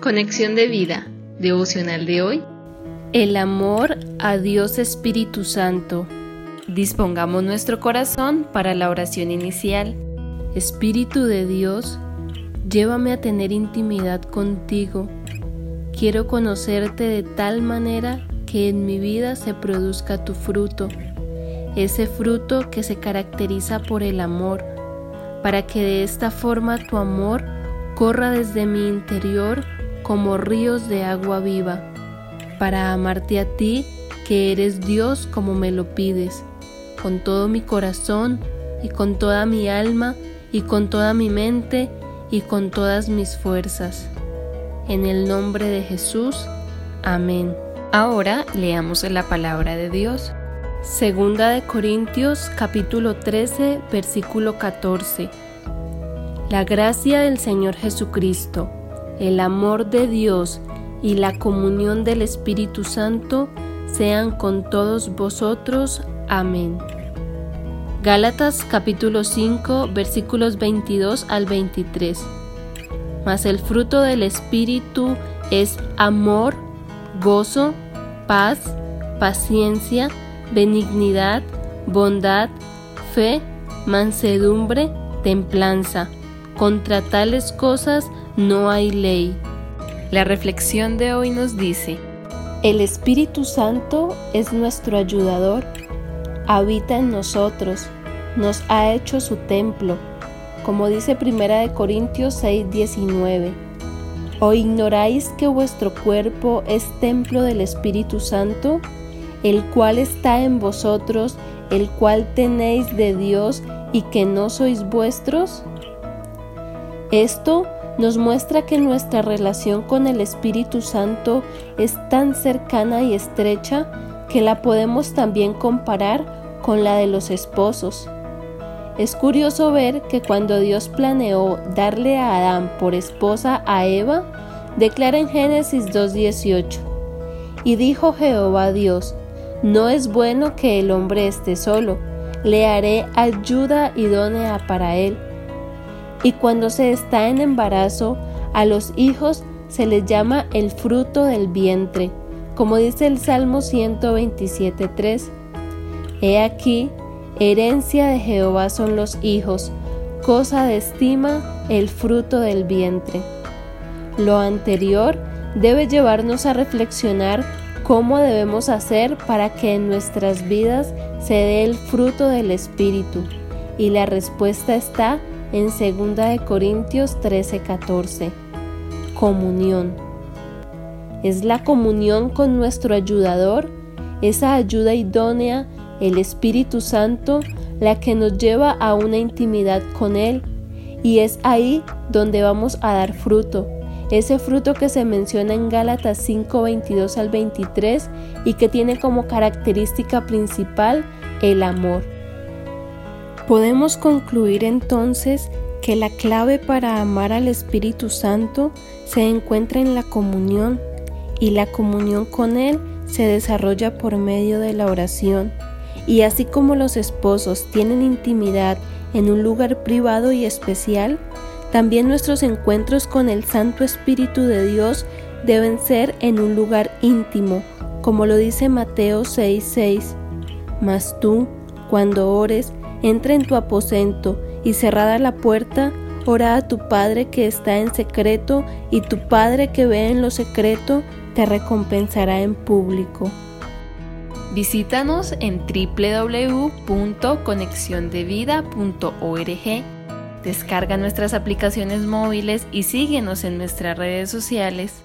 Conexión de vida, devocional de hoy. El amor a Dios Espíritu Santo. Dispongamos nuestro corazón para la oración inicial. Espíritu de Dios, llévame a tener intimidad contigo. Quiero conocerte de tal manera que en mi vida se produzca tu fruto, ese fruto que se caracteriza por el amor, para que de esta forma tu amor corra desde mi interior como ríos de agua viva, para amarte a ti, que eres Dios como me lo pides, con todo mi corazón y con toda mi alma y con toda mi mente y con todas mis fuerzas. En el nombre de Jesús, amén. Ahora leamos la palabra de Dios. Segunda de Corintios capítulo 13 versículo 14. La gracia del Señor Jesucristo, el amor de Dios y la comunión del Espíritu Santo sean con todos vosotros. Amén. Gálatas capítulo 5 versículos 22 al 23. Mas el fruto del Espíritu es amor, gozo, paz, paciencia, benignidad, bondad, fe, mansedumbre, templanza contra tales cosas no hay ley. La reflexión de hoy nos dice, el Espíritu Santo es nuestro ayudador, habita en nosotros, nos ha hecho su templo, como dice 1 Corintios 6:19. ¿O ignoráis que vuestro cuerpo es templo del Espíritu Santo, el cual está en vosotros, el cual tenéis de Dios y que no sois vuestros? Esto nos muestra que nuestra relación con el Espíritu Santo es tan cercana y estrecha que la podemos también comparar con la de los esposos. Es curioso ver que cuando Dios planeó darle a Adán por esposa a Eva, declara en Génesis 2.18, y dijo Jehová Dios, no es bueno que el hombre esté solo, le haré ayuda idónea para él. Y cuando se está en embarazo, a los hijos se les llama el fruto del vientre, como dice el Salmo 127.3. He aquí, herencia de Jehová son los hijos, cosa de estima el fruto del vientre. Lo anterior debe llevarnos a reflexionar cómo debemos hacer para que en nuestras vidas se dé el fruto del Espíritu. Y la respuesta está en 2 Corintios 13:14. Comunión. Es la comunión con nuestro ayudador, esa ayuda idónea, el Espíritu Santo, la que nos lleva a una intimidad con Él. Y es ahí donde vamos a dar fruto, ese fruto que se menciona en Gálatas 5, 22 al 23 y que tiene como característica principal el amor. Podemos concluir entonces que la clave para amar al Espíritu Santo se encuentra en la comunión y la comunión con Él se desarrolla por medio de la oración. Y así como los esposos tienen intimidad en un lugar privado y especial, también nuestros encuentros con el Santo Espíritu de Dios deben ser en un lugar íntimo, como lo dice Mateo 6:6. Mas tú, cuando ores, entra en tu aposento y cerrada la puerta, ora a tu Padre que está en secreto y tu Padre que ve en lo secreto te recompensará en público. Visítanos en www.conexiondevida.org. Descarga nuestras aplicaciones móviles y síguenos en nuestras redes sociales